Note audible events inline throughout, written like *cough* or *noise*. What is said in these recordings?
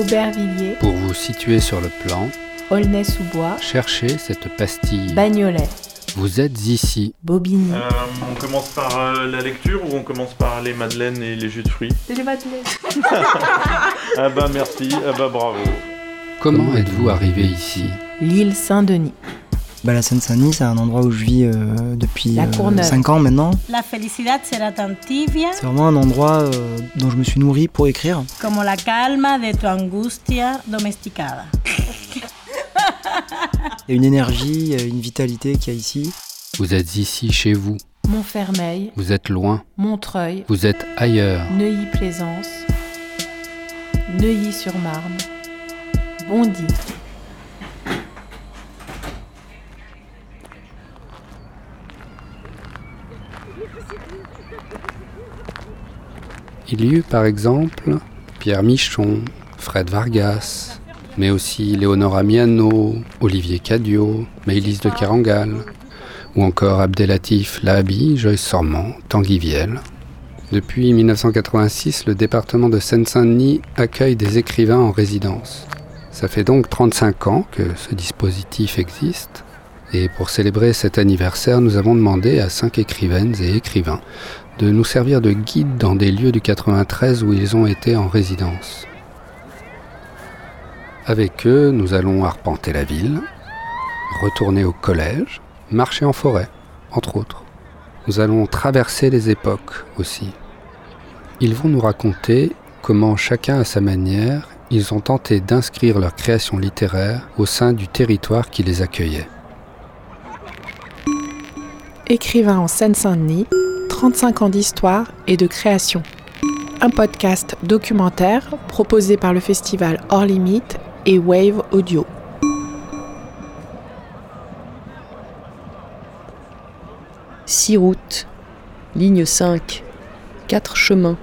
Aubervilliers, Pour vous situer sur le plan, Aulnay-sous-Bois, cherchez cette pastille. Bagnolet, Vous êtes ici. Bobigny. Euh, on commence par euh, la lecture ou on commence par les madeleines et les jus de fruits Les madeleines. *laughs* Ah bah merci, ah bah bravo. Comment êtes-vous arrivé ici? L'île Saint-Denis. Bah, la Seine-Saint-Denis, c'est un endroit où je vis euh, depuis La Courneuve. 5 ans maintenant. La felicidad será tan tibia C'est vraiment un endroit euh, dont je me suis nourri pour écrire. como la calma de tu angustia domesticada. Il y a une énergie, euh, une vitalité qu'il y a ici. Vous êtes ici chez vous. Montfermeil, Vous êtes loin. Montreuil, Vous êtes ailleurs. Neuilly-Plaisance, Neuilly-sur-Marne, Bondy. Il y eut par exemple Pierre Michon, Fred Vargas, mais aussi Léonora Miano, Olivier Cadio, Maëlys de Kerangal, ou encore Abdelatif Lahabi, Joyce Sormand, Tanguy Viel. Depuis 1986, le département de Seine-Saint-Denis accueille des écrivains en résidence. Ça fait donc 35 ans que ce dispositif existe. Et pour célébrer cet anniversaire, nous avons demandé à cinq écrivaines et écrivains de nous servir de guide dans des lieux du 93 où ils ont été en résidence. Avec eux, nous allons arpenter la ville, retourner au collège, marcher en forêt, entre autres. Nous allons traverser les époques aussi. Ils vont nous raconter comment chacun à sa manière, ils ont tenté d'inscrire leur création littéraire au sein du territoire qui les accueillait. Écrivain en Seine-Saint-Denis, 35 ans d'histoire et de création. Un podcast documentaire proposé par le festival Hors Limite et Wave Audio. Six routes, ligne 5, 4 chemins,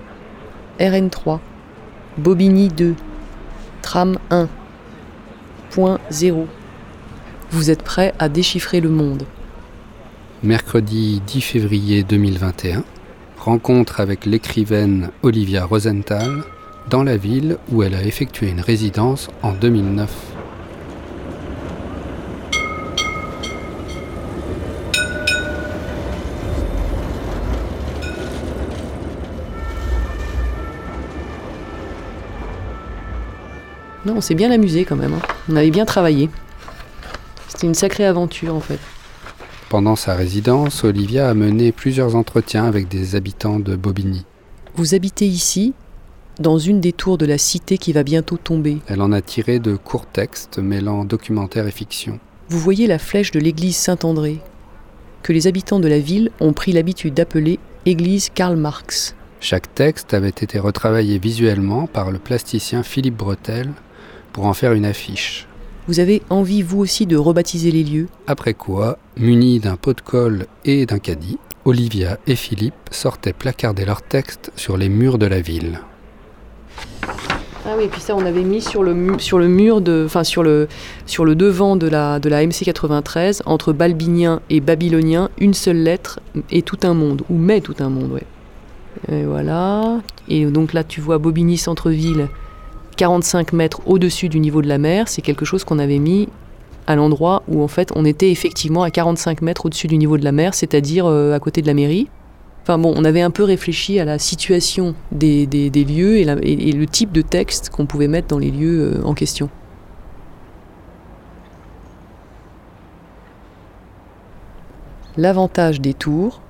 RN3, Bobigny 2, tram 1, point 0. Vous êtes prêts à déchiffrer le monde. Mercredi 10 février 2021, rencontre avec l'écrivaine Olivia Rosenthal dans la ville où elle a effectué une résidence en 2009. Non, on s'est bien amusé quand même. hein. On avait bien travaillé. C'était une sacrée aventure en fait. Pendant sa résidence, Olivia a mené plusieurs entretiens avec des habitants de Bobigny. Vous habitez ici, dans une des tours de la cité qui va bientôt tomber. Elle en a tiré de courts textes mêlant documentaire et fiction. Vous voyez la flèche de l'église Saint-André, que les habitants de la ville ont pris l'habitude d'appeler église Karl Marx. Chaque texte avait été retravaillé visuellement par le plasticien Philippe Bretel pour en faire une affiche. Vous avez envie vous aussi de rebaptiser les lieux Après quoi, munis d'un pot de colle et d'un caddie, Olivia et Philippe sortaient placarder leurs textes sur les murs de la ville. Ah oui, et puis ça, on avait mis sur le, mu- sur le mur, de, enfin sur le, sur le devant de la, de la MC 93, entre balbinien et babylonien, une seule lettre et tout un monde, ou mais tout un monde, ouais. Et voilà. Et donc là, tu vois Bobigny centre-ville, 45 mètres au-dessus du niveau de la mer. C'est quelque chose qu'on avait mis à l'endroit où en fait on était effectivement à 45 mètres au-dessus du niveau de la mer, c'est-à-dire euh, à côté de la mairie. Enfin bon, on avait un peu réfléchi à la situation des, lieux et le type de texte qu'on pouvait mettre dans les lieux euh, en question. L'avantage des tours,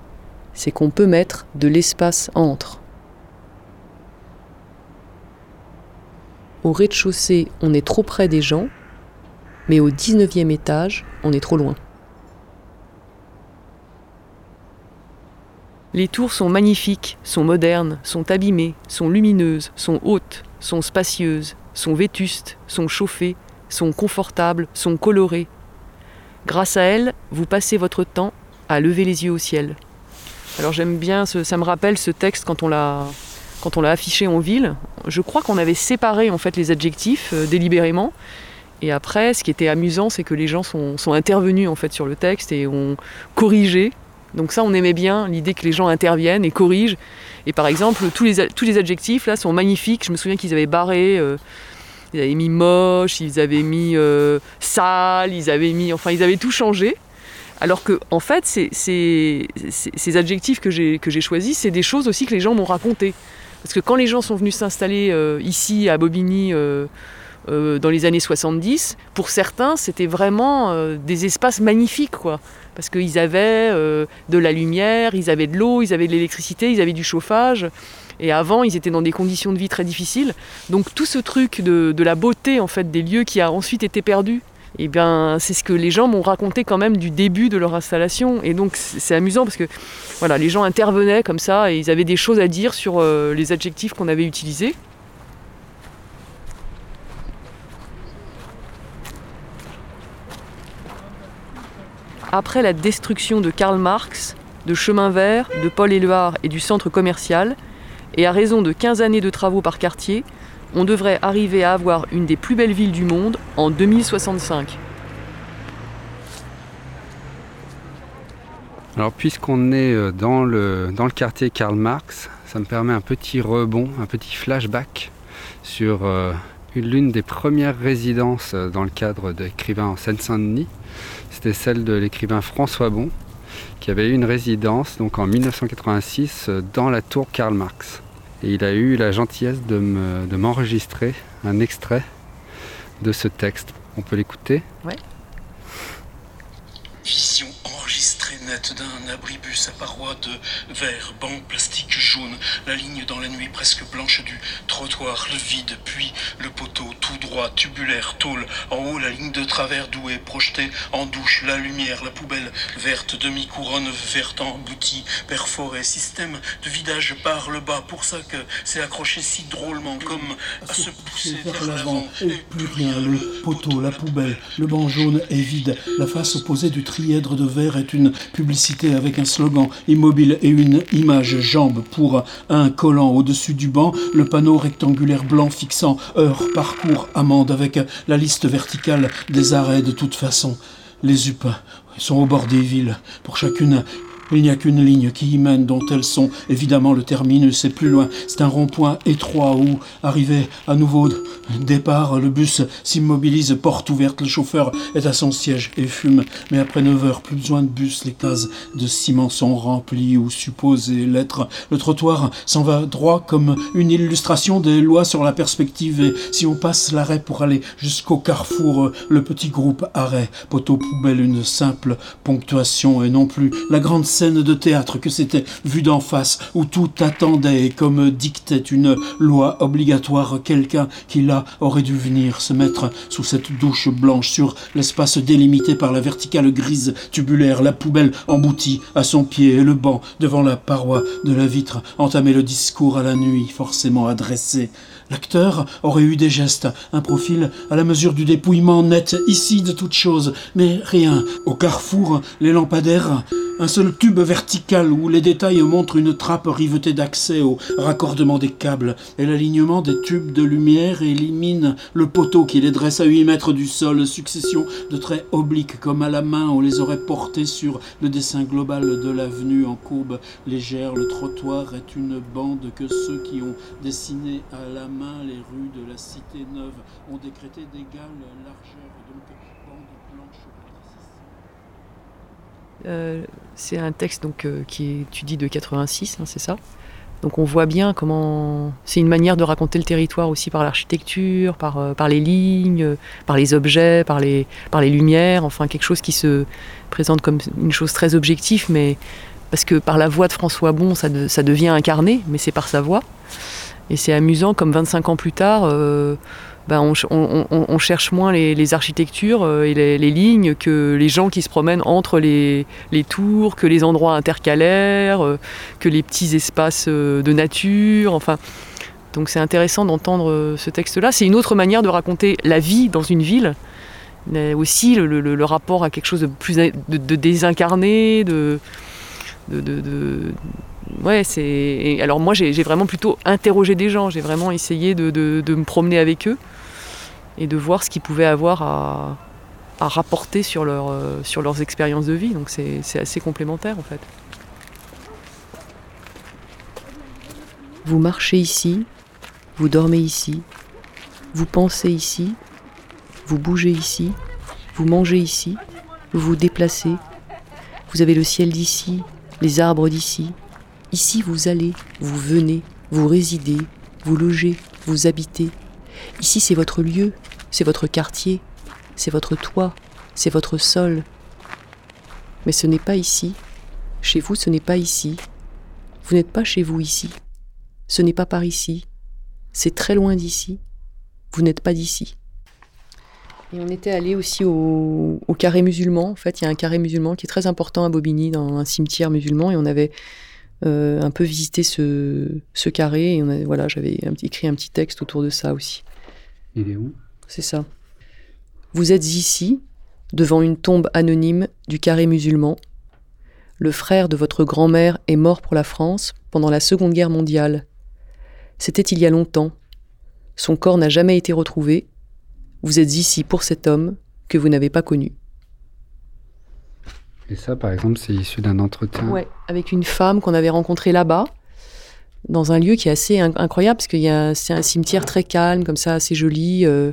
c'est qu'on peut mettre de l'espace entre. Au rez-de-chaussée, on est trop près des gens, mais au 19e étage, on est trop loin. Les tours sont magnifiques, sont modernes, sont abîmées, sont lumineuses, sont hautes, sont spacieuses, sont vétustes, sont chauffées, sont confortables, sont colorées. Grâce à elles, vous passez votre temps à lever les yeux au ciel. Alors j'aime bien, ce- ça me rappelle ce texte quand on l'a quand on l'a affiché en ville. Je crois qu'on avait séparé en fait les adjectifs euh, délibérément. Et après, ce qui était amusant, c'est que les gens sont, sont intervenus en fait sur le texte et ont corrigé. Donc ça, on aimait bien l'idée que les gens interviennent et corrigent. Et par exemple, tous les, tous les adjectifs là sont magnifiques. Je me souviens qu'ils avaient barré euh, Ils avaient mis moche, ils avaient mis euh, sale, ils avaient mis. Enfin, ils avaient tout changé. Alors que, en fait, c'est- c'est- ces adjectifs que j'ai choisis, c'est des choses aussi que les gens m'ont racontées. Parce que quand les gens sont venus s'installer euh, ici à Bobigny euh, euh, dans les années 70, pour certains, c'était vraiment des espaces magnifiques, quoi. Parce qu'ils avaient de la lumière, ils avaient de l'eau, ils avaient de l'électricité, ils avaient du chauffage. Et avant, ils étaient dans des conditions de vie très difficiles. Donc tout ce truc de, de la beauté en fait des lieux qui a ensuite été perdu, eh bien, c'est ce que les gens m'ont raconté quand même du début de leur installation. Et donc c'est amusant parce que voilà, les gens intervenaient comme ça et ils avaient des choses à dire sur euh, les adjectifs qu'on avait utilisés. Après la destruction de Karl Marx, de Chemin Vert, de Paul Éluard et du centre commercial, et à raison de 15 années de travaux par quartier, on devrait arriver à avoir une des plus belles villes du monde en 2065. Alors puisqu'on est euh, dans le, quartier Karl Marx, ça me permet un petit rebond, un petit flashback sur euh, une- l'une des premières résidences euh, dans le cadre d'écrivains en Seine-Saint-Denis. C'était celle de l'écrivain François Bon, qui avait eu une résidence donc en 1986 euh, dans la tour Karl Marx. Et il a eu la gentillesse de me- de m'enregistrer un extrait de ce texte. On peut l'écouter? Vision enregistrée d'un abribus à parois de verre, banc, plastique jaune, la ligne dans la nuit presque blanche du trottoir, le vide, puis le poteau tout droit, tubulaire, tôle, en haut la ligne de travers d'où est projetée en douche la lumière, la poubelle verte, demi-couronne verte emboutie, perforée, système de vidage par le bas, pour ça que c'est accroché si drôlement comme à se pousser vers l'avant, et plus rien. Le poteau, la poubelle, le banc jaune est vide. La face opposée du trièdre de verre est une avec un slogan immobile et une image jambe pour un collant au-dessus du banc. Le panneau rectangulaire blanc fixant heure, parcours, amende avec la liste verticale des arrêts de toute façon. Les UP sont au bord des villes. Pour chacune, il n'y a qu'une ligne qui y mène, dont elles sont évidemment le terminus et plus loin. C'est un rond-point étroit où, arrivé à nouveau départ, le bus s'immobilise, porte ouverte, le chauffeur est à son siège et fume. Mais après 9 heures, plus besoin de bus, les cases de ciment sont remplies ou supposées lettres. Le trottoir s'en va droit comme une illustration des lois sur la perspective et si on passe l'arrêt pour aller jusqu'au carrefour, le petit groupe arrêt, poteau poubelle, une simple ponctuation et non plus la grande scène de théâtre que c'était vu d'en face où tout attendait comme dictait une loi obligatoire quelqu'un qui là aurait dû venir se mettre sous cette douche blanche sur l'espace délimité par la verticale grise tubulaire, la poubelle emboutie à son pied et le banc devant la paroi de la vitre entamer le discours à la nuit forcément adressé. L'acteur aurait eu des gestes, un profil à la mesure du dépouillement net ici de toute chose, mais rien. Au carrefour, les lampadaires, un seul tube vertical où les détails montrent une trappe rivetée d'accès au raccordement des câbles, et l'alignement des tubes de lumière élimine le poteau qui les dresse à 8 mètres du sol, succession de traits obliques comme à la main on les aurait portés sur le dessin global de l'avenue en courbe légère. Le trottoir est une bande que ceux qui ont dessiné à la main les rues de la cité neuve ont décrété d'égale largeur, donc bande blanche. Euh, c'est un texte donc, euh, qui est, tu dis de 86, hein, c'est ça Donc on voit bien comment c'est une manière de raconter le territoire aussi par l'architecture, par, euh, par les lignes, euh, par les objets, par les, par les lumières, enfin quelque chose qui se présente comme une chose très objective, mais parce que par la voix de François Bon, ça devient incarné, mais c'est par sa voix. Et c'est amusant, comme 25 ans plus tard, euh, ben, on, ch- on- on- on cherche moins les, architectures euh, et les, lignes que les gens qui se promènent entre les, tours, que les endroits intercalaires, euh, que les petits espaces de nature. Enfin, donc c'est intéressant d'entendre ce texte-là. C'est une autre manière de raconter la vie dans une ville, mais aussi le, le- le rapport à quelque chose de plus de, désincarné, de- ouais, c'est. Alors moi, j'ai vraiment plutôt interrogé des gens. J'ai vraiment essayé de, me promener avec eux et de voir ce qu'ils pouvaient avoir à, rapporter sur, euh, sur leurs expériences de vie. Donc c'est assez complémentaire en fait. Vous marchez ici, vous dormez ici, Vous pensez ici, vous bougez ici, vous mangez ici, vous vous déplacez, vous avez le ciel d'ici, les arbres d'ici. Ici, vous allez, vous venez, vous résidez, vous logez, vous habitez. Ici, c'est votre lieu, c'est votre quartier, c'est votre toit, c'est votre sol. Mais ce n'est pas ici. Chez vous, ce n'est pas ici. Vous n'êtes pas chez vous ici. Ce n'est pas par ici. C'est très loin d'ici. Vous n'êtes pas d'ici. Et on était allé aussi au, carré musulman. En fait, il y a un carré musulman qui est très important à Bobigny, dans un cimetière musulman. Et on avait euh, un peu visité ce, carré. Et on voilà, j'avais écrit un petit texte autour de ça aussi. Il est où? C'est ça. Vous êtes ici, devant une tombe anonyme du carré musulman. Le frère de votre grand-mère est mort pour la France pendant la Seconde Guerre mondiale. C'était il y a longtemps. Son corps n'a jamais été retrouvé. Vous êtes ici pour cet homme que vous n'avez pas connu. Et ça, par exemple, c'est issu d'un entretien avec une femme qu'on avait rencontrée là-bas dans un lieu qui est assez incroyable parce que c'est un cimetière très calme, comme ça, assez joli. Euh,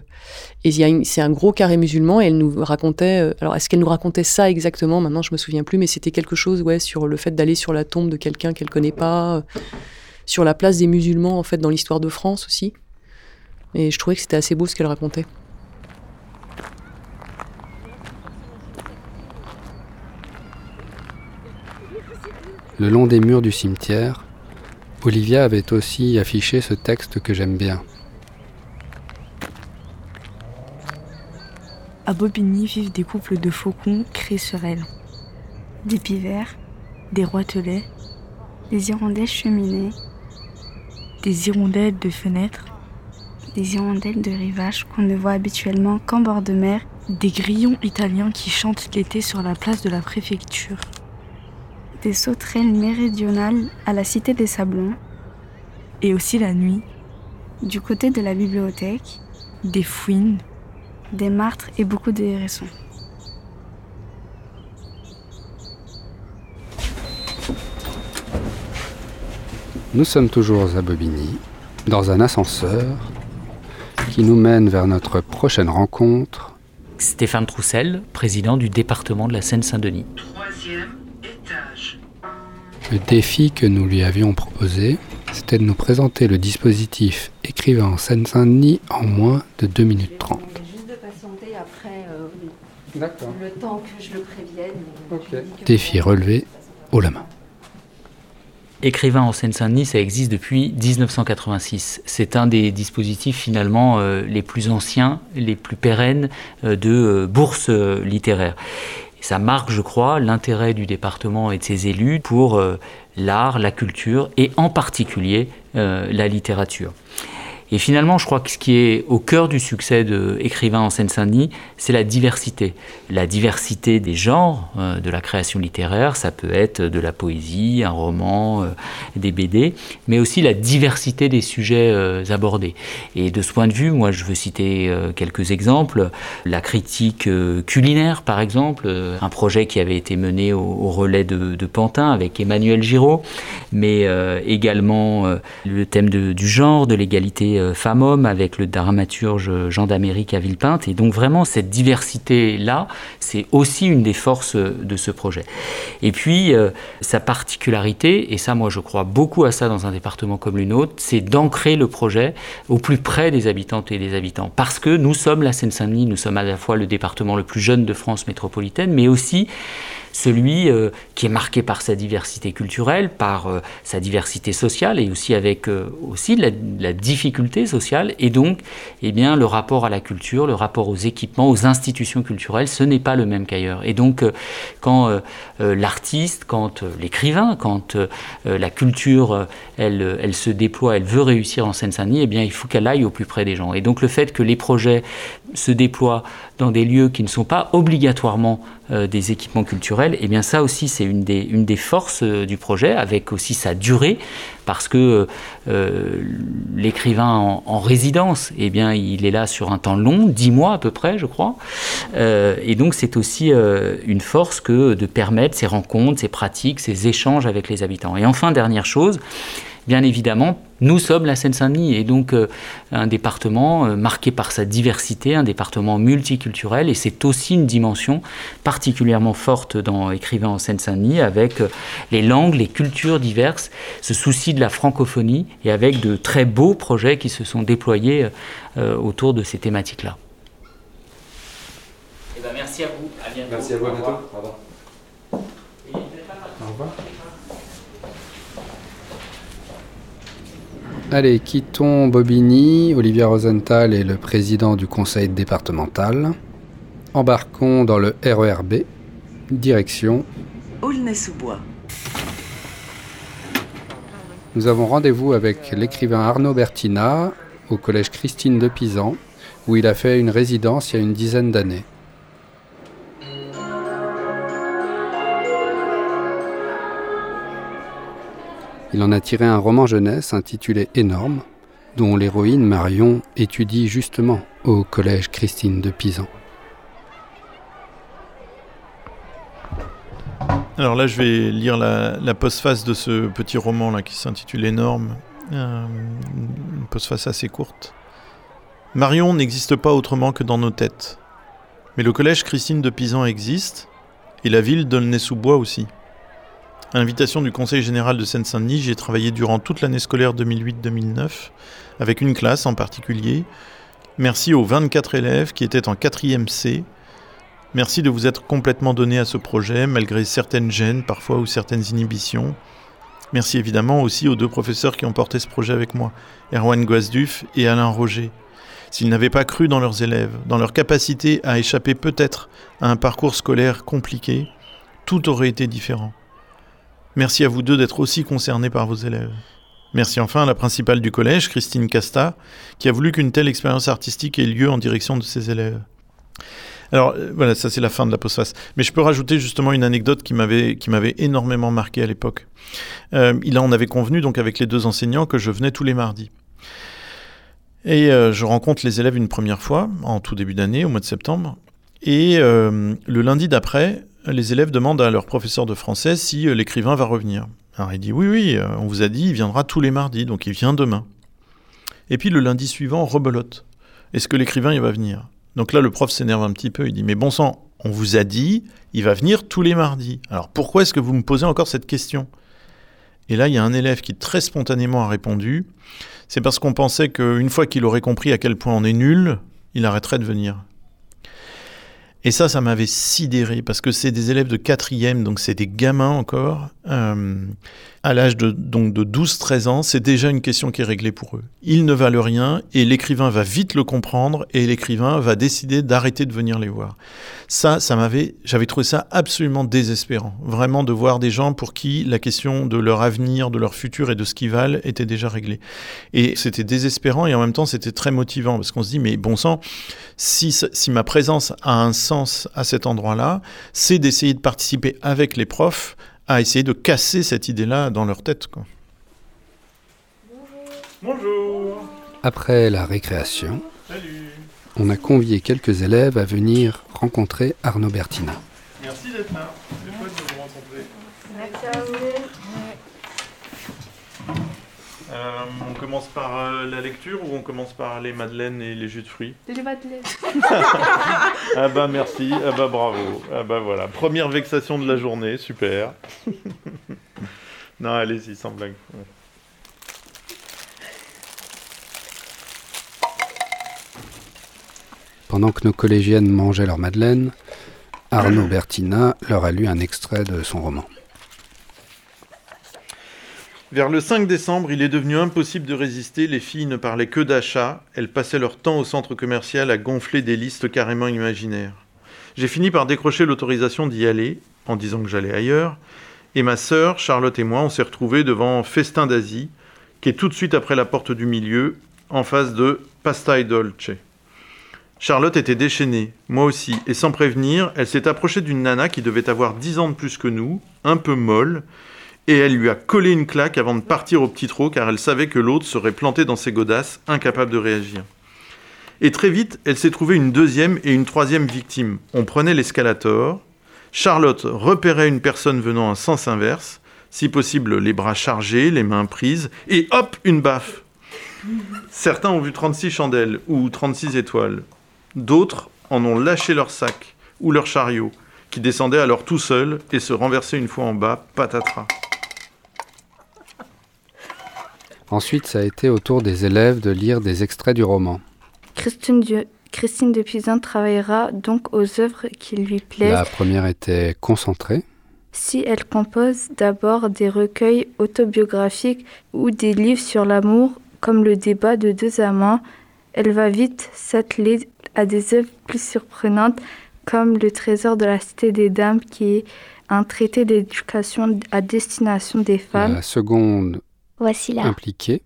et c'est un gros carré musulman. Et elle nous racontait. Euh, alors, est-ce qu'elle nous racontait ça exactement? Maintenant, je me souviens plus, mais c'était quelque chose, ouais, sur le fait d'aller sur la tombe de quelqu'un qu'elle connaît pas, euh, sur la place des musulmans en fait dans l'histoire de France aussi. Et je trouvais que c'était assez beau ce qu'elle racontait. Le long des murs du cimetière, Olivia avait aussi affiché ce texte que j'aime bien. À Bobigny vivent des couples de faucons créés sur elle. Des pivers, des roitelets, des hirondelles cheminées, des hirondelles de fenêtres, des hirondelles de rivage qu'on ne voit habituellement qu'en bord de mer, des grillons italiens qui chantent l'été sur la place de la préfecture des sauterelles méridionales à la Cité des Sablons. Et aussi la nuit. Du côté de la bibliothèque. Des fouines. Des martres et beaucoup de hérissons. Nous sommes toujours à Bobigny, dans un ascenseur qui nous mène vers notre prochaine rencontre. Stéphane Troussel, président du département de la Seine-Saint-Denis. Le défi que nous lui avions proposé, c'était de nous présenter le dispositif écrivain en Seine-Saint-Denis en moins de 2 minutes 30. Juste de patienter après euh, le temps que je le prévienne. Défi relevé haut la main. Écrivain en Seine-Saint-Denis, ça existe depuis 1986. C'est un des dispositifs finalement euh, les plus anciens, les plus pérennes euh, de bourses littéraires ça marque, je crois, l'intérêt du département et de ses élus pour euh, l'art, la culture et en particulier euh, la littérature. Et finalement, je crois que ce qui est au cœur du succès de Écrivain en Seine-Saint-Denis, c'est la diversité. La diversité des genres euh, de la création littéraire, ça peut être de la poésie, un roman, euh, des BD, mais aussi la diversité des sujets euh, abordés. Et de ce point de vue, moi, je veux citer quelques exemples. La critique culinaire, par exemple, un projet qui avait été mené au, relais de, Pantin avec Emmanuel Giraud, mais également le thème du genre, de l'égalité euh, femmes-hommes avec le dramaturge Jean d'Amérique à Villepinte. Et donc vraiment cette diversité-là, c'est aussi une des forces de ce projet. Et puis euh, sa particularité, et ça moi je crois beaucoup à ça dans un département comme le nôtre, c'est d'ancrer le projet au plus près des habitantes et des habitants. Parce que nous sommes la Seine-Saint-Denis, nous sommes à la fois le département le plus jeune de France métropolitaine, mais aussi celui euh, qui est marqué par sa diversité culturelle, par euh, sa diversité sociale et aussi avec euh, aussi la, difficulté sociale et donc eh bien le rapport à la culture, le rapport aux équipements, aux institutions culturelles, ce n'est pas le même qu'ailleurs. Et donc quand l'artiste, quand l'écrivain, quand la culture elle, elle se déploie, elle veut réussir en Seine-Saint-Denis, eh bien il faut qu'elle aille au plus près des gens. Et donc le fait que les projets se déploient dans des lieux qui ne sont pas obligatoirement euh, des équipements culturels, et eh bien ça aussi c'est une des, une des forces euh, du projet, avec aussi sa durée, parce que euh, l'écrivain en, résidence, et eh bien il est là sur un temps long, dix mois à peu près je crois, et donc c'est aussi une force que de permettre ces rencontres, ces pratiques, ces échanges avec les habitants. Et enfin, dernière chose, bien évidemment, nous sommes la Seine-Saint-Denis et donc euh, un département euh, marqué par sa diversité, un département multiculturel et c'est aussi une dimension particulièrement forte dans Écrivain en Seine-Saint-Denis avec euh, les langues, les cultures diverses, ce souci de la francophonie et avec de très beaux projets qui se sont déployés autour de ces thématiques-là. Eh ben, merci à vous, à bientôt. Merci à vous, à bientôt. Au revoir. Au revoir. Allez, quittons Bobigny. Olivier Rosenthal est le président du conseil départemental. Embarquons dans le RERB. Direction Aulnay-sous-Bois. Nous avons rendez-vous avec l'écrivain Arnaud Bertina au collège Christine de Pisan, où il a fait une résidence il y a une dizaine d'années. Il en a tiré un roman jeunesse intitulé Énorme, dont l'héroïne Marion étudie justement au collège Christine de Pisan. Alors là, je vais lire la, postface de ce petit roman là qui s'intitule Énorme, euh, une postface assez courte. Marion n'existe pas autrement que dans nos têtes. Mais le collège Christine de Pisan existe, et la ville d'Aulnay-sous-Bois aussi. À l'invitation du Conseil général de Seine-Saint-Denis, j'ai travaillé durant toute l'année scolaire 2008-2009, avec une classe en particulier. Merci aux 24 élèves qui étaient en 4e C. Merci de vous être complètement donné à ce projet, malgré certaines gênes parfois ou certaines inhibitions. Merci évidemment aussi aux deux professeurs qui ont porté ce projet avec moi, Erwan Guasduf et Alain Roger. S'ils n'avaient pas cru dans leurs élèves, dans leur capacité à échapper peut-être à un parcours scolaire compliqué, tout aurait été différent. Merci à vous deux d'être aussi concernés par vos élèves. Merci enfin à la principale du collège, Christine Casta, qui a voulu qu'une telle expérience artistique ait lieu en direction de ses élèves. Alors euh, voilà, ça c'est la fin de la postface. Mais je peux rajouter justement une anecdote qui m'avait énormément marqué à l'époque. Euh, là, on avait convenu donc avec les deux enseignants que je venais tous les mardis. Et euh, je rencontre les élèves une première fois en tout début d'année, au mois de septembre. Et le lundi d'après, les élèves demandent à leur professeur de français si euh, l'écrivain va revenir. Alors il dit oui, oui, euh, on vous a dit, il viendra tous les mardis, donc il vient demain. Et puis le lundi suivant, rebelote. Est-ce que l'écrivain, il va venir? Donc là, le prof s'énerve un petit peu, il dit, mais bon sang, on vous a dit, il va venir tous les mardis. Alors pourquoi est-ce que vous me posez encore cette question? Et là, il y a un élève qui très spontanément a répondu, c'est parce qu'on pensait qu'une fois qu'il aurait compris à quel point on est nul, il arrêterait de venir. Et ça, ça m'avait sidéré parce que c'est des élèves de quatrième, donc c'est des gamins encore. Euh, à l'âge de, de 12-13 ans, c'est déjà une question qui est réglée pour eux. Ils ne valent rien et l'écrivain va vite le comprendre et l'écrivain va décider d'arrêter de venir les voir. Ça, ça m'avait, j'avais trouvé ça absolument désespérant. Vraiment de voir des gens pour qui la question de leur avenir, de leur futur et de ce qu'ils valent était déjà réglée. Et c'était désespérant et en même temps c'était très motivant parce qu'on se dit, mais bon sang, si, si ma présence a un sens à cet endroit-là, c'est d'essayer de participer avec les profs à essayer de casser cette idée-là dans leur tête. Quoi. Bonjour. Après la récréation, on a convié quelques élèves à venir rencontrer Arnaud Bertina. Merci d'être là. C'est chouette de vous rencontrer. Merci à vous. Euh, on commence par euh, la lecture ou on commence par les madeleines et les jus de fruits Les madeleines. *laughs* ah bah merci, ah bah bravo, ah bah voilà. Première vexation de la journée, super. *laughs* non, allez-y, sans blague. Pendant que nos collégiennes mangeaient leur madeleine, Arnaud Bertina leur a lu un extrait de son roman. Vers le 5 décembre, il est devenu impossible de résister. Les filles ne parlaient que d'achat. Elles passaient leur temps au centre commercial à gonfler des listes carrément imaginaires. J'ai fini par décrocher l'autorisation d'y aller, en disant que j'allais ailleurs. Et ma sœur, Charlotte et moi, on s'est retrouvés devant Festin d'Asie, qui est tout de suite après la porte du milieu, en face de Pastai Dolce. Charlotte était déchaînée, moi aussi, et sans prévenir, elle s'est approchée d'une nana qui devait avoir dix ans de plus que nous, un peu molle, et elle lui a collé une claque avant de partir au petit trot car elle savait que l'autre serait planté dans ses godasses, incapable de réagir. Et très vite, elle s'est trouvée une deuxième et une troisième victime. On prenait l'escalator, Charlotte repérait une personne venant en sens inverse, si possible les bras chargés, les mains prises, et hop, une baffe. Certains ont vu 36 chandelles ou 36 étoiles. D'autres en ont lâché leur sac ou leur chariot, qui descendait alors tout seul et se renversait une fois en bas, patatras. Ensuite, ça a été au tour des élèves de lire des extraits du roman. Christine, de, Christine de Pizan travaillera donc aux œuvres qui lui plaisent. La première était concentrée. Si elle compose d'abord des recueils autobiographiques ou des livres sur l'amour, comme le débat de deux amants, elle va vite s'atteler à des œuvres plus surprenantes, comme Le Trésor de la Cité des Dames, qui est un traité d'éducation à destination des femmes. La seconde Voici là. impliquée.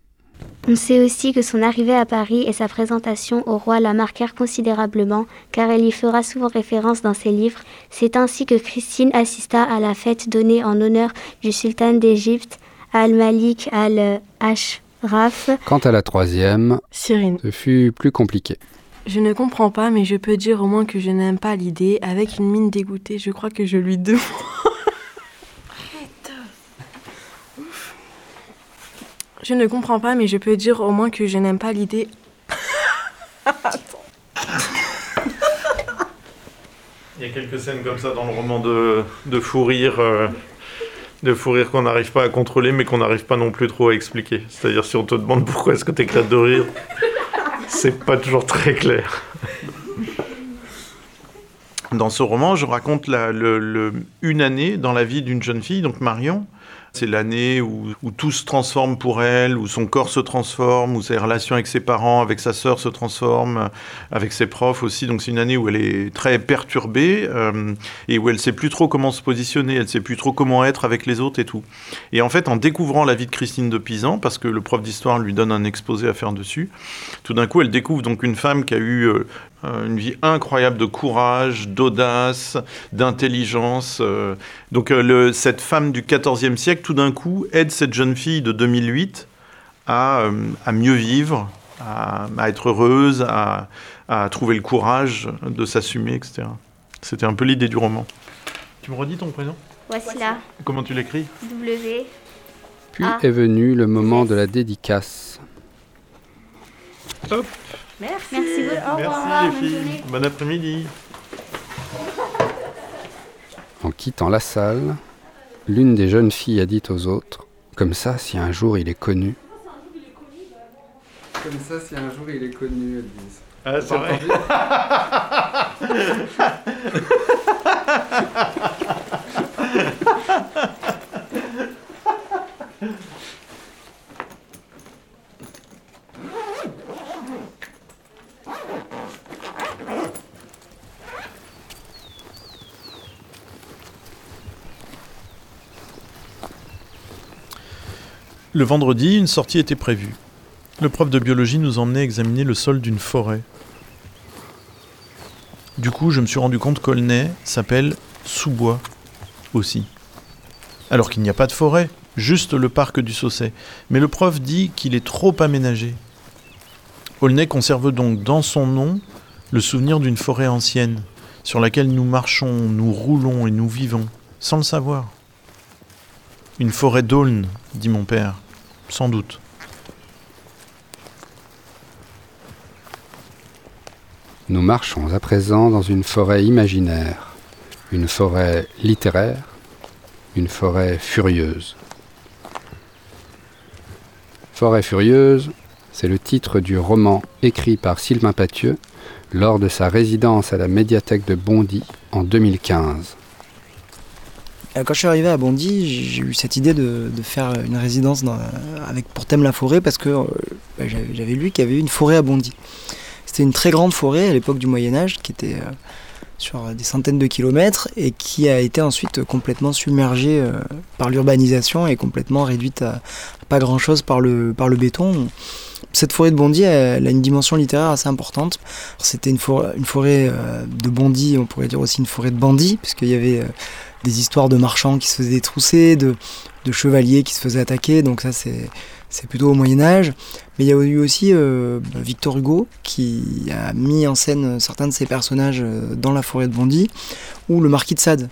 On sait aussi que son arrivée à Paris et sa présentation au roi la marquèrent considérablement, car elle y fera souvent référence dans ses livres. C'est ainsi que Christine assista à la fête donnée en honneur du sultan d'Égypte, Al-Malik al-Ashraf. Quant à la troisième, Cyrine. ce fut plus compliqué. Je ne comprends pas, mais je peux dire au moins que je n'aime pas l'idée. Avec une mine dégoûtée, je crois que je lui demande. Je ne comprends pas, mais je peux dire au moins que je n'aime pas l'idée. Il y a quelques scènes comme ça dans le roman de, de fou rire, euh, de fou rire qu'on n'arrive pas à contrôler, mais qu'on n'arrive pas non plus trop à expliquer. C'est-à-dire si on te demande pourquoi est-ce que tu éclates de rire, c'est pas toujours très clair. Dans ce roman, je raconte la, le- le- une année dans la vie d'une jeune fille, donc Marion. C'est l'année où, tout se transforme pour elle, où son corps se transforme, où ses relations avec ses parents, avec sa sœur se transforment, avec ses profs aussi. Donc c'est une année où elle est très perturbée euh, et où elle sait plus trop comment se positionner, elle sait plus trop comment être avec les autres et tout. Et en fait, en découvrant la vie de Christine de Pisan, parce que le prof d'histoire lui donne un exposé à faire dessus, tout d'un coup, elle découvre donc une femme qui a eu euh, euh, une vie incroyable de courage, d'audace, d'intelligence. Donc cette femme du XIVe siècle, tout d'un coup, aide cette jeune fille de 2008 à, euh, à mieux vivre, à, à être heureuse, à, à trouver le courage de s'assumer, etc. C'était un peu l'idée du roman. Tu me redis ton prénom? Voici là. Comment tu l'écris? W. Puis Ah. est venu le moment de la dédicace. Hop. Merci. Merci beaucoup. Merci les filles. Bon après-midi. En quittant la salle, l'une des jeunes filles a dit aux autres Comme ça, si un jour il est connu. Comme ça, si un jour il est connu, elles disent. Ah, c'est vrai. *laughs* Le vendredi, une sortie était prévue. Le prof de biologie nous emmenait examiner le sol d'une forêt. Du coup, je me suis rendu compte qu'Aulnay s'appelle sous-bois aussi. Alors qu'il n'y a pas de forêt, juste le parc du Saussay. Mais le prof dit qu'il est trop aménagé. Aulnay conserve donc dans son nom le souvenir d'une forêt ancienne, sur laquelle nous marchons, nous roulons et nous vivons, sans le savoir. Une forêt d'Aulne, dit mon père, sans doute. Nous marchons à présent dans une forêt imaginaire, une forêt littéraire, une forêt furieuse. Forêt furieuse, c'est le titre du roman écrit par Sylvain Pathieu lors de sa résidence à la médiathèque de Bondy en 2015. Euh, Quand je suis arrivé à Bondy, j'ai eu cette idée de, faire une résidence avec pour thème la forêt parce que euh, bah, j'avais lu qu'il y avait eu une forêt à Bondy. C'était une très grande forêt à l'époque du Moyen Âge qui était euh, sur des centaines de kilomètres et qui a été ensuite complètement submergée par l'urbanisation et complètement réduite à, pas grand-chose par le béton. Cette forêt de Bondy, a une dimension littéraire assez importante. C'était une forêt, euh, de Bondy, on pourrait dire aussi une forêt de bandits, puisqu'il y avait euh, des histoires de marchands qui se faisaient détrousser, de, de chevaliers qui se faisaient attaquer, donc ça c'est, plutôt au Moyen Âge. Mais il y a eu aussi euh, Victor Hugo qui a mis en scène certains de ses personnages dans la forêt de Bondy, ou le marquis de Sade.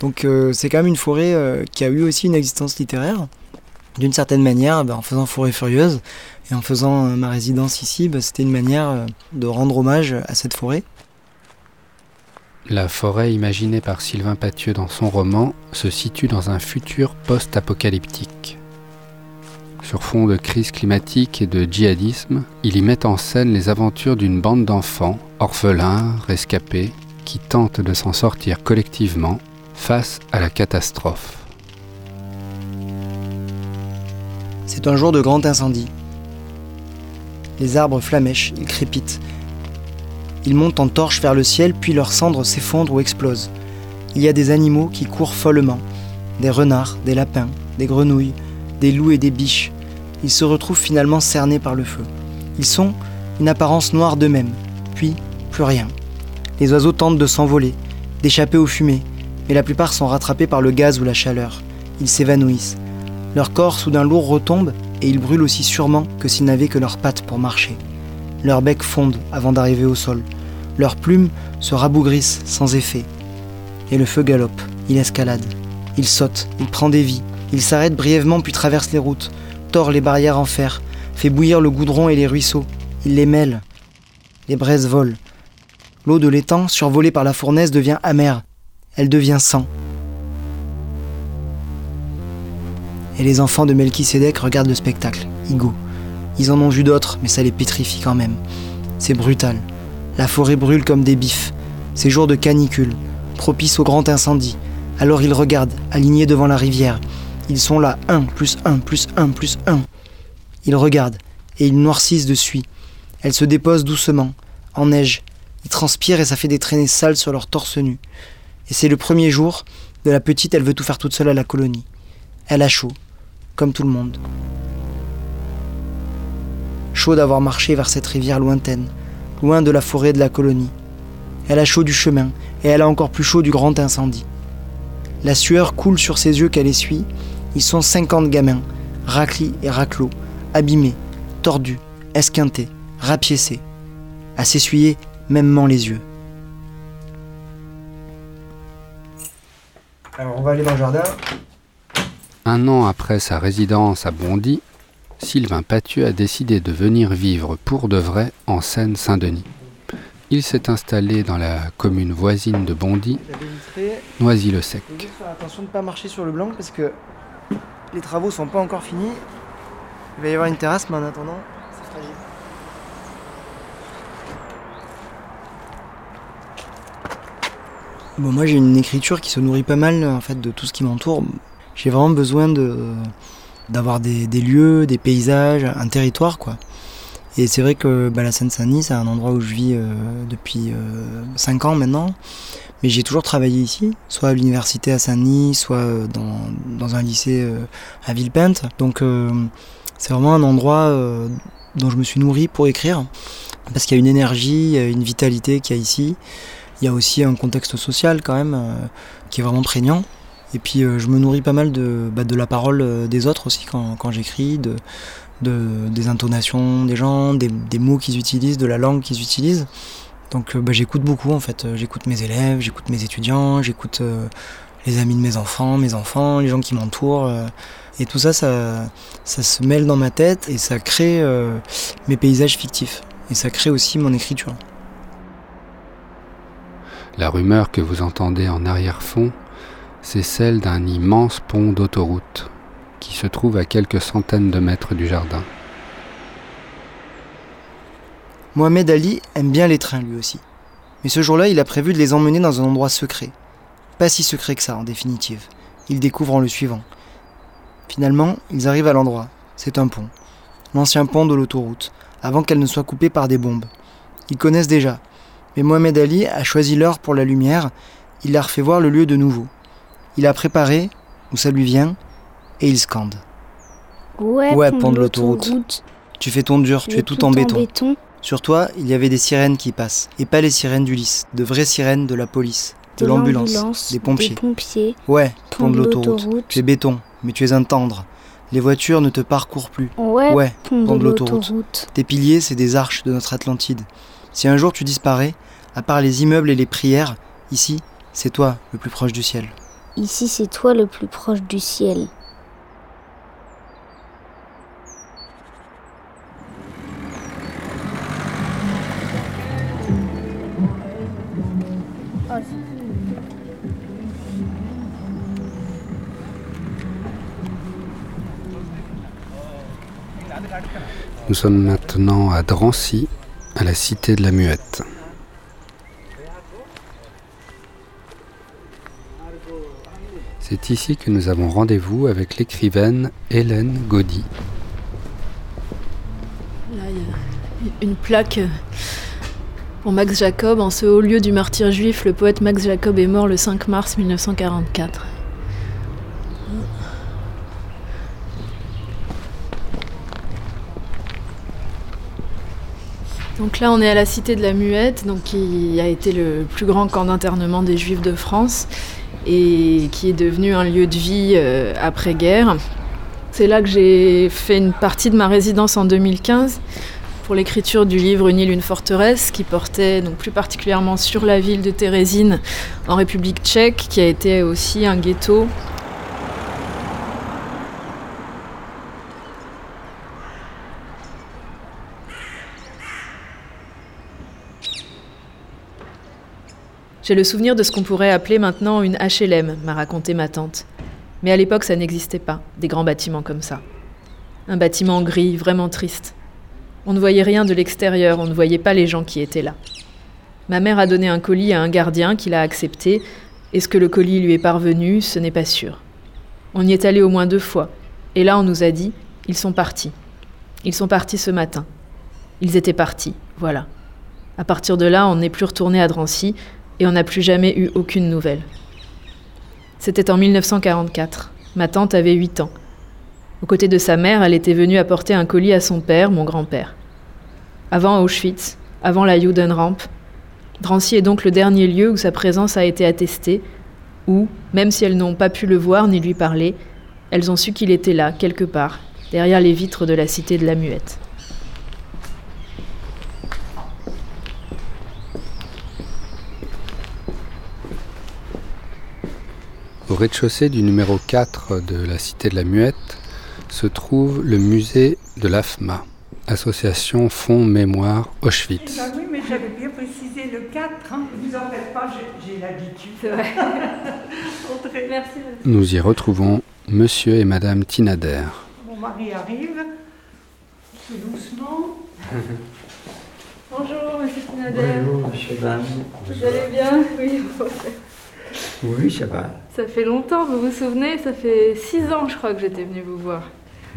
Donc c'est quand même une forêt qui a eu aussi une existence littéraire. D'une certaine manière, bah, en faisant Forêt Furieuse et en faisant euh, ma résidence ici, bah, c'était une manière euh, de rendre hommage à cette forêt. La forêt imaginée par Sylvain Pathieu dans son roman se situe dans un futur post-apocalyptique. Sur fond de crise climatique et de djihadisme, il y met en scène les aventures d'une bande d'enfants, orphelins, rescapés, qui tentent de s'en sortir collectivement face à la catastrophe. C'est un jour de grand incendie. Les arbres flamèchent, ils crépitent. Ils montent en torche vers le ciel, puis leurs cendres s'effondrent ou explosent. Il y a des animaux qui courent follement. Des renards, des lapins, des grenouilles, des loups et des biches. Ils se retrouvent finalement cernés par le feu. Ils sont une apparence noire d'eux-mêmes, puis plus rien. Les oiseaux tentent de s'envoler, d'échapper aux fumées, mais la plupart sont rattrapés par le gaz ou la chaleur. Ils s'évanouissent. Leur corps soudain lourd retombe et ils brûlent aussi sûrement que s'ils n'avaient que leurs pattes pour marcher. Leurs becs fondent avant d'arriver au sol. Leurs plumes se rabougrissent sans effet. Et le feu galope, il escalade. Il saute, il prend des vies. Il s'arrête brièvement puis traverse les routes, tord les barrières en fer, fait bouillir le goudron et les ruisseaux. Il les mêle. Les braises volent. L'eau de l'étang, survolée par la fournaise, devient amère. Elle devient sang. Et les enfants de Melchisédek regardent le spectacle, égaux. Ils en ont vu d'autres, mais ça les pétrifie quand même. C'est brutal. La forêt brûle comme des bifs. Ces jours de canicule, propices au grand incendie. Alors ils regardent, alignés devant la rivière. Ils sont là, un, plus un, plus un, plus un. Ils regardent, et ils noircissent de suie. Elles se déposent doucement, en neige. Ils transpirent et ça fait des traînées sales sur leur torse nu. Et c'est le premier jour de la petite, elle veut tout faire toute seule à la colonie. Elle a chaud, comme tout le monde. Chaud d'avoir marché vers cette rivière lointaine, loin de la forêt de la colonie. Elle a chaud du chemin, et elle a encore plus chaud du grand incendie. La sueur coule sur ses yeux qu'elle essuie. Ils sont 50 gamins, raclis et raclos, abîmés, tordus, esquintés, rapiécés, à s'essuyer mêmement les yeux. Alors on va aller dans le jardin. Un an après sa résidence à Bondy, Sylvain Pathieu a décidé de venir vivre pour de vrai en Seine-Saint-Denis. Il s'est installé dans la commune voisine de Bondy, Noisy-le-Sec. Faut juste faire attention de ne pas marcher sur le blanc parce que les travaux sont pas encore finis. Il va y avoir une terrasse, mais en attendant, c'est fragile. Bon, moi j'ai une écriture qui se nourrit pas mal en fait de tout ce qui m'entoure. J'ai vraiment besoin d'avoir des, lieux, des paysages, un territoire quoi. Et c'est vrai que bah, la Seine-Saint-Denis, c'est un endroit où je vis euh, depuis 5 ans maintenant. Mais j'ai toujours travaillé ici, soit à l'université à Saint-Denis, soit euh, dans, un lycée euh, à Villepinte. Donc euh, c'est vraiment un endroit euh, dont je me suis nourri pour écrire. Parce qu'il y a une énergie, une vitalité qu'il y a ici. Il y a aussi un contexte social quand même euh, qui est vraiment prégnant. Et puis euh, je me nourris pas mal de, bah, de la parole euh, des autres aussi quand, quand j'écris, de, de, des intonations des gens, des, mots qu'ils utilisent, de la langue qu'ils utilisent. Donc euh, bah, j'écoute beaucoup en fait. J'écoute mes élèves, j'écoute mes étudiants, j'écoute les amis de mes enfants, mes enfants, les gens qui m'entourent. et tout ça, ça, ça se mêle dans ma tête et ça crée mes paysages fictifs. Et ça crée aussi mon écriture. La rumeur que vous entendez en arrière-fond, c'est celle d'un immense pont d'autoroute qui se trouve à quelques centaines de mètres du jardin. Mohamed Ali aime bien les trains lui aussi. Mais ce jour-là, il a prévu de les emmener dans un endroit secret. Pas si secret que ça, en définitive. Il découvre en le suivant. Finalement, ils arrivent à l'endroit. C'est un pont. L'ancien pont de l'autoroute, avant qu'elle ne soit coupée par des bombes. Ils connaissent déjà. Mais Mohamed Ali a choisi l'heure pour la lumière. Il leur fait voir le lieu de nouveau. Il a préparé, où ça lui vient, et il scande. Ouais, Ouais, pont de l'autoroute. Tu fais ton dur, tu es tout, en béton. béton. Sur toi, il y avait des sirènes qui passent. Et pas les sirènes d'Ulysse, de vraies sirènes de la police, de, l'ambulance, des pompiers. Des pompiers. Ouais, Pont pont de l'autoroute. Tu es béton, mais tu es un tendre. Les voitures ne te parcourent plus. Ouais, ouais pont pont de l'autoroute. Tes piliers, c'est des arches de notre Atlantide. Si un jour tu disparais, à part les immeubles et les prières, ici, c'est toi le plus proche du ciel. Ici, c'est toi le plus proche du ciel. Nous sommes maintenant à Drancy, à la Cité de la Muette. C'est ici que nous avons rendez-vous avec l'écrivaine Hélène Gaudy. Là, il y a une plaque pour Max Jacob. En ce haut lieu du martyr juif, le poète Max Jacob est mort le 5 mars 1944. Donc là, on est à la Cité de la Muette, donc qui a été le plus grand camp d'internement des Juifs de France et qui est devenu un lieu de vie euh, après-guerre. C'est là que j'ai fait une partie de ma résidence en 2015 pour l'écriture du livre Une île, une forteresse, qui portait donc plus particulièrement sur la ville de Térésine en République tchèque, qui a été aussi un ghetto J'ai le souvenir de ce qu'on pourrait appeler maintenant une HLM, m'a raconté ma tante. Mais à l'époque, ça n'existait pas, des grands bâtiments comme ça. Un bâtiment gris, vraiment triste. On ne voyait rien de l'extérieur, on ne voyait pas les gens qui étaient là. Ma mère a donné un colis à un gardien qui l'a accepté. Est-ce que le colis lui est parvenu? Ce n'est pas sûr. On y est allé au moins deux fois. Et là, on nous a dit ils sont partis. Ils sont partis ce matin. Ils étaient partis, voilà. À partir de là, on n'est plus retourné à Drancy, et on n'a plus jamais eu aucune nouvelle. C'était en 1944. Ma tante avait 8 ans. Aux côtés de sa mère, elle était venue apporter un colis à son père, mon grand-père. Avant Auschwitz, avant la Judenramp, Drancy est donc le dernier lieu où sa présence a été attestée, où, même si elles n'ont pas pu le voir ni lui parler, elles ont su qu'il était là, quelque part, derrière les vitres de la cité de la Muette. Au rez-de-chaussée du numéro 4 de la Cité de la Muette se trouve le musée de l'AFMA, Association Fonds Mémoire Auschwitz. Eh ben oui, mais j'avais bien précisé le 4. Hein. Vous en faites pas, j'ai l'habitude. C'est vrai. *laughs* Merci. Nous y retrouvons Monsieur et Madame Tinader. Mon mari arrive, tout doucement. *laughs* Bonjour, Monsieur Tinader. Bonjour, Monsieur Dame. Vous allez bien? Oui. Oui, ça va. Ça fait longtemps, vous vous souvenez? Ça fait six ans, je crois, que j'étais venue vous voir.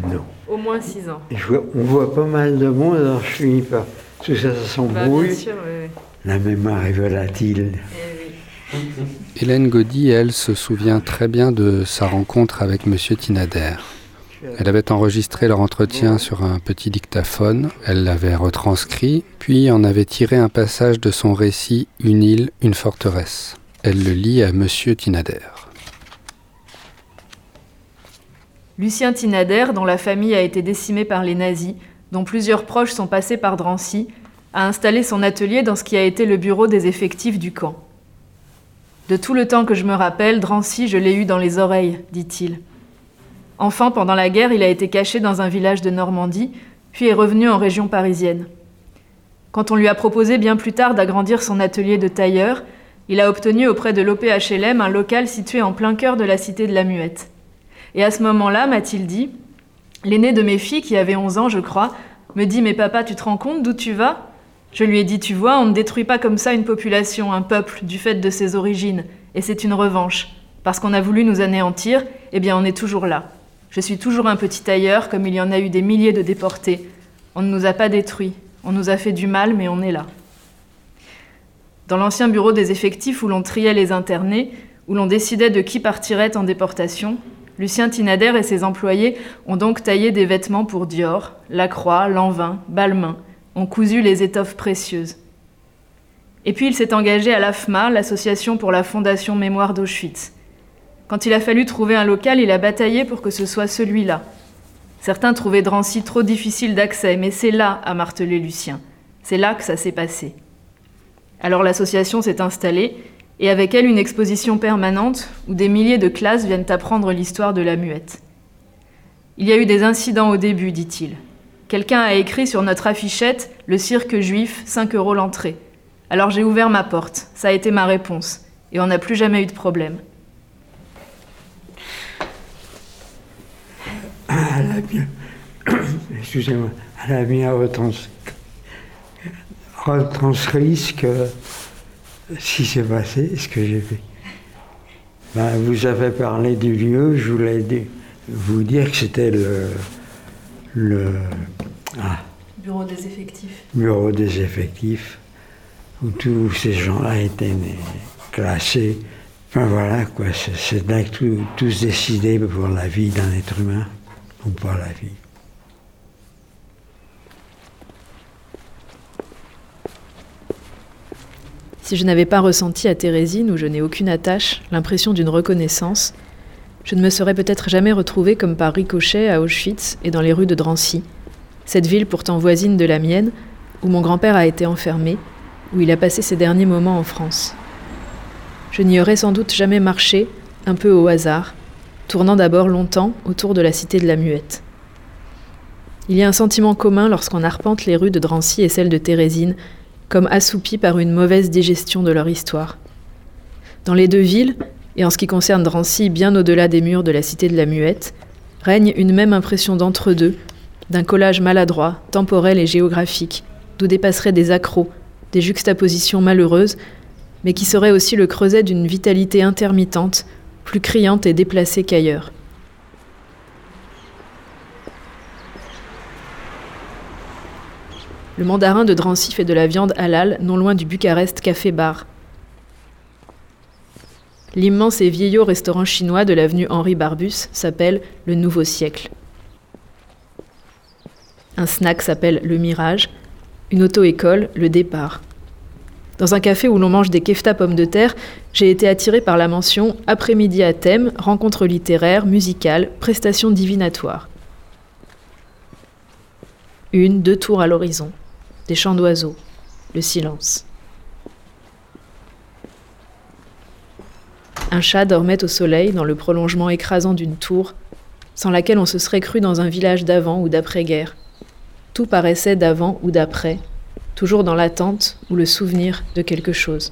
Non. Au moins six ans. Je vois- on voit pas mal de monde, alors je finis par. Tout ça, ça Bah, s'embrouille. bien sûr, oui. La mémoire est volatile. Hélène Gaudy, elle, se souvient très bien de sa rencontre avec Monsieur Tinader. Elle avait enregistré leur entretien sur un petit dictaphone, elle l'avait retranscrit, puis en avait tiré un passage de son récit Une île, une forteresse. Elle le lit à Monsieur Tinader. Lucien Tinader, dont la famille a été décimée par les nazis, dont plusieurs proches sont passés par Drancy, a installé son atelier dans ce qui a été le bureau des effectifs du camp. De tout le temps que je me rappelle, Drancy, je l'ai eu dans les oreilles, dit-il. Enfant, pendant la guerre, il a été caché dans un village de Normandie, puis est revenu en région parisienne. Quand on lui a proposé bien plus tard d'agrandir son atelier de tailleur, il a obtenu auprès de l'OPHLM un local situé en plein cœur de la cité de la Muette. Et à ce moment-là, m'a-t-il dit, l'aîné de mes filles, qui avait 11 ans, je crois, me dit Mais papa, tu te rends compte d'où tu vas? Je lui ai dit Tu vois, on ne détruit pas comme ça une population, un peuple, du fait de ses origines, et c'est une revanche. Parce qu'on a voulu nous anéantir, eh bien on est toujours là. Je suis toujours un petit tailleur, comme il y en a eu des milliers de déportés. On ne nous a pas détruits, on nous a fait du mal, mais on est là. Dans l'ancien bureau des effectifs où l'on triait les internés, où l'on décidait de qui partirait en déportation, Lucien Tinader et ses employés ont donc taillé des vêtements pour Dior, Lacroix, Lanvin, Balmain, ont cousu les étoffes précieuses. Et puis il s'est engagé à l'AFMA, l'Association pour la Fondation Mémoire d'Auschwitz. Quand il a fallu trouver un local, il a bataillé pour que ce soit celui-là. Certains trouvaient Drancy trop difficile d'accès, mais c'est là, a martelé Lucien. C'est là que ça s'est passé. Alors l'association s'est installée, et avec elle une exposition permanente où des milliers de classes viennent apprendre l'histoire de la muette. Il y a eu des incidents au début, dit-il. Quelqu'un a écrit sur notre affichette Le cirque juif, 5 euros l'entrée. Alors j'ai ouvert ma porte, ça a été ma réponse, et on n'a plus jamais eu de problème. *coughs* Excusez-moi, elle a bien retranscrit ce, que, ce qui s'est passé, ce que j'ai fait. Ben, vous avez parlé du lieu, je voulais vous dire que c'était le, le ah, bureau des effectifs. Bureau des effectifs, où tous ces gens-là étaient classés. Enfin voilà, quoi, c'est là que tous décidaient pour la vie d'un être humain ou pas la vie. Si je n'avais pas ressenti à Thérésine, où je n'ai aucune attache, l'impression d'une reconnaissance, je ne me serais peut-être jamais retrouvée comme par ricochet à Auschwitz et dans les rues de Drancy, cette ville pourtant voisine de la mienne, où mon grand-père a été enfermé, où il a passé ses derniers moments en France. Je n'y aurais sans doute jamais marché, un peu au hasard, tournant d'abord longtemps autour de la cité de la Muette. Il y a un sentiment commun lorsqu'on arpente les rues de Drancy et celles de Thérésine, comme assoupis par une mauvaise digestion de leur histoire. Dans les deux villes, et en ce qui concerne Drancy bien au-delà des murs de la cité de la Muette, règne une même impression d'entre-deux, d'un collage maladroit, temporel et géographique, d'où dépasseraient des accros, des juxtapositions malheureuses, mais qui seraient aussi le creuset d'une vitalité intermittente, plus criante et déplacée qu'ailleurs. Le mandarin de Drancy fait de la viande halal non loin du Bucarest Café Bar. L'immense et vieillot restaurant chinois de l'avenue Henri Barbus s'appelle Le Nouveau Siècle. Un snack s'appelle Le Mirage, une auto-école Le Départ. Dans un café où l'on mange des kefta pommes de terre, j'ai été attirée par la mention Après-midi à thème, rencontre littéraire, musicale, prestation divinatoire. Une, deux tours à l'horizon, des chants d'oiseaux, le silence. Un chat dormait au soleil dans le prolongement écrasant d'une tour, sans laquelle on se serait cru dans un village d'avant ou d'après-guerre. Tout paraissait d'avant ou d'après, toujours dans l'attente ou le souvenir de quelque chose.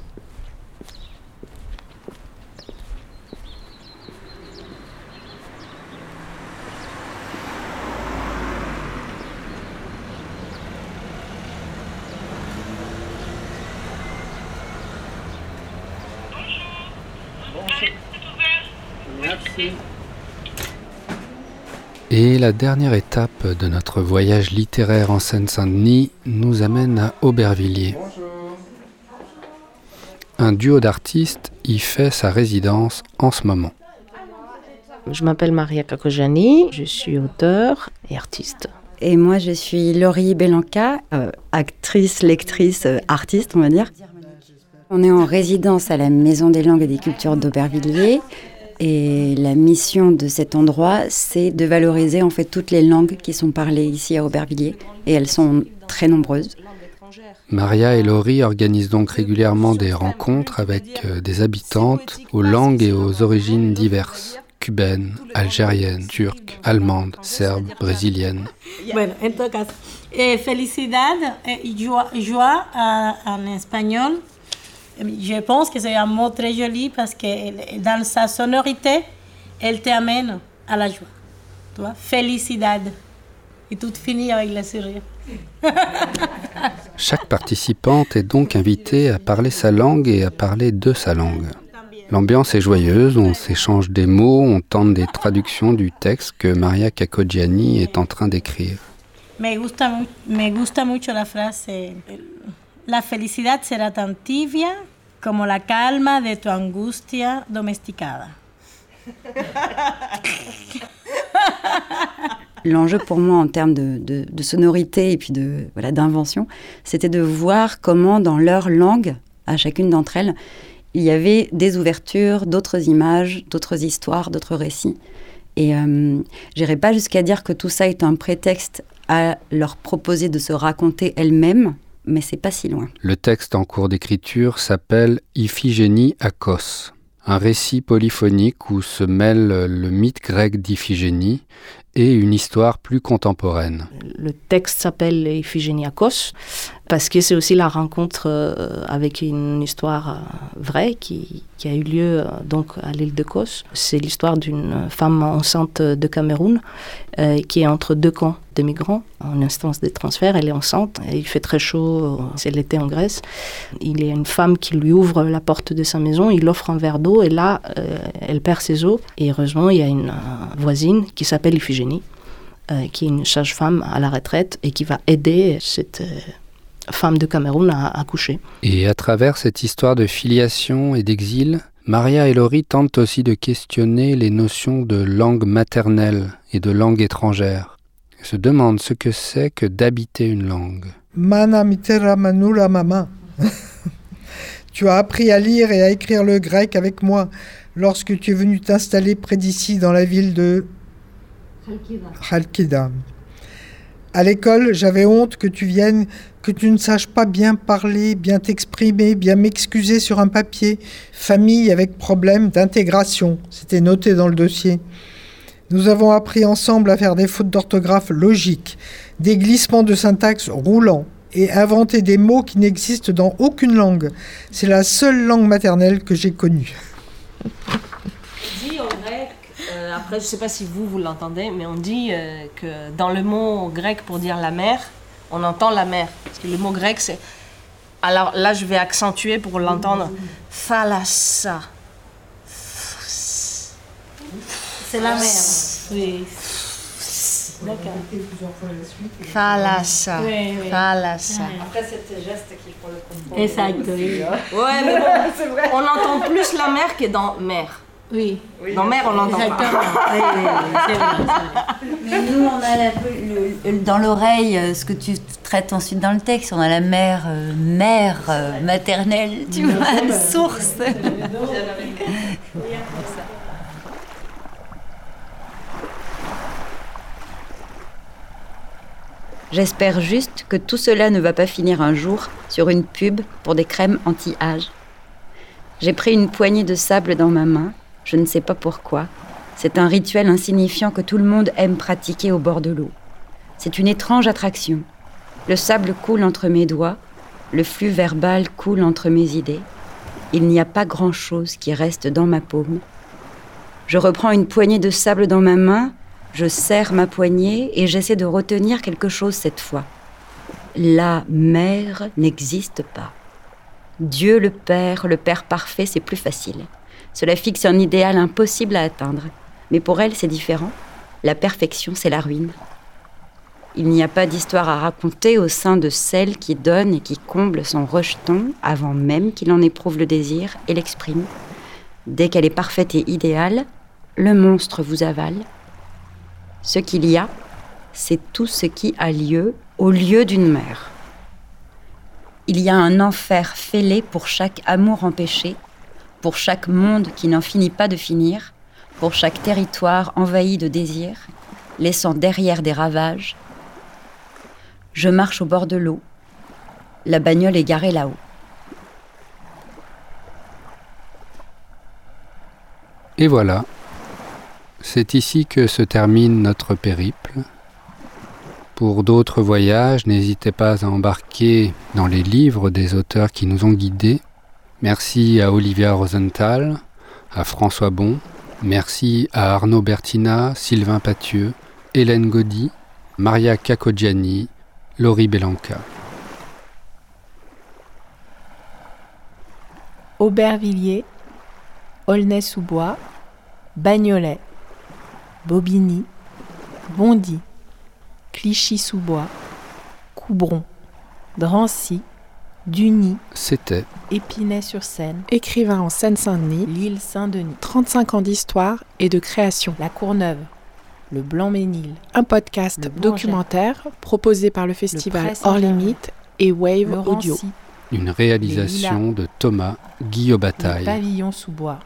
Et la dernière étape de notre voyage littéraire en Seine-Saint-Denis nous amène à Aubervilliers. Un duo d'artistes y fait sa résidence en ce moment. Je m'appelle Maria Kakojani, je suis auteur et artiste. Et moi, je suis Laurie Belanca, euh, actrice, lectrice, euh, artiste, on va dire. On est en résidence à la Maison des langues et des cultures d'Aubervilliers. Et la mission de cet endroit, c'est de valoriser en fait toutes les langues qui sont parlées ici à Aubervilliers. Et elles sont très nombreuses. Maria et Laurie organisent donc régulièrement des rencontres avec euh, des habitantes aux langues et aux origines diverses cubaines, algériennes, turques, allemandes, serbes, brésiliennes. Bueno, en eh, felicidad, eh, joie, joie en espagnol, je pense que c'est un mot très joli parce que dans sa sonorité, elle t'amène à la joie. Tu vois, felicidad. Et tout finit avec le sourire. *laughs* Chaque participante est donc invitée à parler sa langue et à parler de sa langue. L'ambiance est joyeuse, on s'échange des mots, on tente des traductions du texte que Maria Cacogiani est en train d'écrire. Me gusta, me gusta mucho la frase La felicidad será tan tibia como la calma de tu angustia domesticada. L'enjeu pour moi en termes de, sonorité et puis de voilà d'invention, c'était de voir comment dans leur langue, à chacune d'entre elles, il y avait des ouvertures, d'autres images, d'autres histoires, d'autres récits. Et euh, j'irai pas jusqu'à dire que tout ça est un prétexte à leur proposer de se raconter elles-mêmes, mais c'est pas si loin. Le texte en cours d'écriture s'appelle Iphigénie à Kos, un récit polyphonique où se mêle le mythe grec d'Iphigénie et une histoire plus contemporaine. Le texte s'appelle Iphigénie à Kos parce que c'est aussi la rencontre euh, avec une histoire euh, vraie qui, a eu lieu euh, donc à l'île de Kos. C'est l'histoire d'une femme enceinte de Cameroun qui est entre deux camps de migrants en instance de transfert. Elle est enceinte, et il fait très chaud, c'est l'été en Grèce. Il y a une femme qui lui ouvre la porte de sa maison, il offre un verre d'eau et là, elle perd ses eaux. Et heureusement, il y a une voisine qui s'appelle Iphigénie, qui est une sage-femme à la retraite et qui va aider cette femme de Cameroun à accoucher. Et à travers cette histoire de filiation et d'exil, Maria et Laurie tentent aussi de questionner les notions de langue maternelle et de langue étrangère. Ils se demandent ce que c'est que d'habiter une langue. Mana mitera manula mama. *laughs* tu as appris à lire et à écrire le grec avec moi lorsque tu es venu t'installer près d'ici dans la ville de Halkida. À l'école, j'avais honte que tu viennes, que tu ne saches pas bien parler, bien t'exprimer, bien m'excuser sur un papier. Famille avec problème d'intégration, c'était noté dans le dossier. Nous avons appris ensemble à faire des fautes d'orthographe logiques, des glissements de syntaxe roulants et inventer des mots qui n'existent dans aucune langue. C'est la seule langue maternelle que j'ai connue. dit en grec, euh, après je ne sais pas si vous, vous l'entendez, mais on dit euh, que dans le mot grec pour dire la mer, on entend la mer. Parce que le mot grec c'est... Alors là je vais accentuer pour l'entendre. Thalassa. C'est la mer. Oui. D'accord. Thalassa. Oui, oui. Thalassa. Après, c'est tes gestes qu'il faut le comprendre. Exact, oui. *laughs* Ouais, mais bon, on entend plus la mer que dans mer. Oui. Dans mer, on n'entend Exactement. pas. Oui, oui, c'est vrai, c'est vrai. Mais nous, on a la- le- le- dans l'oreille euh, ce que tu traites ensuite dans le texte. On a la mère, euh, mère euh, maternelle, tu vois, source. *laughs* J'espère juste que tout cela ne va pas finir un jour sur une pub pour des crèmes anti-âge. J'ai pris une poignée de sable dans ma main, je ne sais pas pourquoi. C'est un rituel insignifiant que tout le monde aime pratiquer au bord de l'eau. C'est une étrange attraction. Le sable coule entre mes doigts, le flux verbal coule entre mes idées. Il n'y a pas grand-chose qui reste dans ma paume. Je reprends une poignée de sable dans ma main, je serre ma poignée et j'essaie de retenir quelque chose cette fois. La mère n'existe pas. Dieu le Père, le Père parfait, c'est plus facile. Cela fixe un idéal impossible à atteindre. Mais pour elle, c'est différent. La perfection, c'est la ruine. Il n'y a pas d'histoire à raconter au sein de celle qui donne et qui comble son rejeton avant même qu'il en éprouve le désir et l'exprime. Dès qu'elle est parfaite et idéale, le monstre vous avale. Ce qu'il y a, c'est tout ce qui a lieu au lieu d'une mère. Il y a un enfer fêlé pour chaque amour empêché, pour chaque monde qui n'en finit pas de finir, pour chaque territoire envahi de désir, laissant derrière des ravages. Je marche au bord de l'eau. La bagnole est garée là-haut. Et voilà, c'est ici que se termine notre périple. Pour d'autres voyages, n'hésitez pas à embarquer dans les livres des auteurs qui nous ont guidés. Merci à Olivia Rosenthal, à François Bon, merci à Arnaud Bertina, Sylvain Pathieu, Hélène Gaudy, Maria Cacoggiani, Laurie Belanca. Aubervilliers, Aulnay-sous-Bois, Bagnolet, Bobigny, Bondy, Clichy-sous-Bois, Coubron, Drancy, Duny, C'était Épinay-sur-Seine, Écrivain en Seine-Saint-Denis, l'île Saint-Denis, 35 ans d'histoire et de création. La Courneuve, le Blanc-Ménil, Un podcast documentaire proposé par le festival Hors. Limite et Wave le Audio. Rancy, une réalisation de Thomas le Guillaume-Bataille. Pavillon-sous-Bois,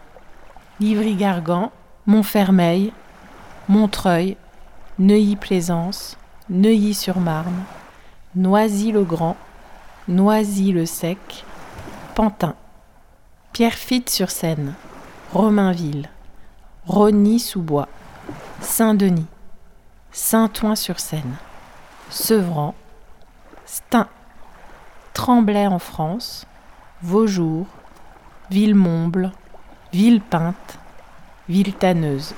Livry-Gargan, Montfermeil, Montreuil, Neuilly-Plaisance, Neuilly-sur-Marne, Noisy-le-Grand, Noisy-le-Sec, Pantin, Pierrefitte-sur-Seine, Romainville, Rony-sous-Bois, Saint-Denis, Saint-Ouen-sur-Seine, Sevran, Stein, Tremblay en France, Vaujour, Villemomble, Villepinte, Villetaneuse.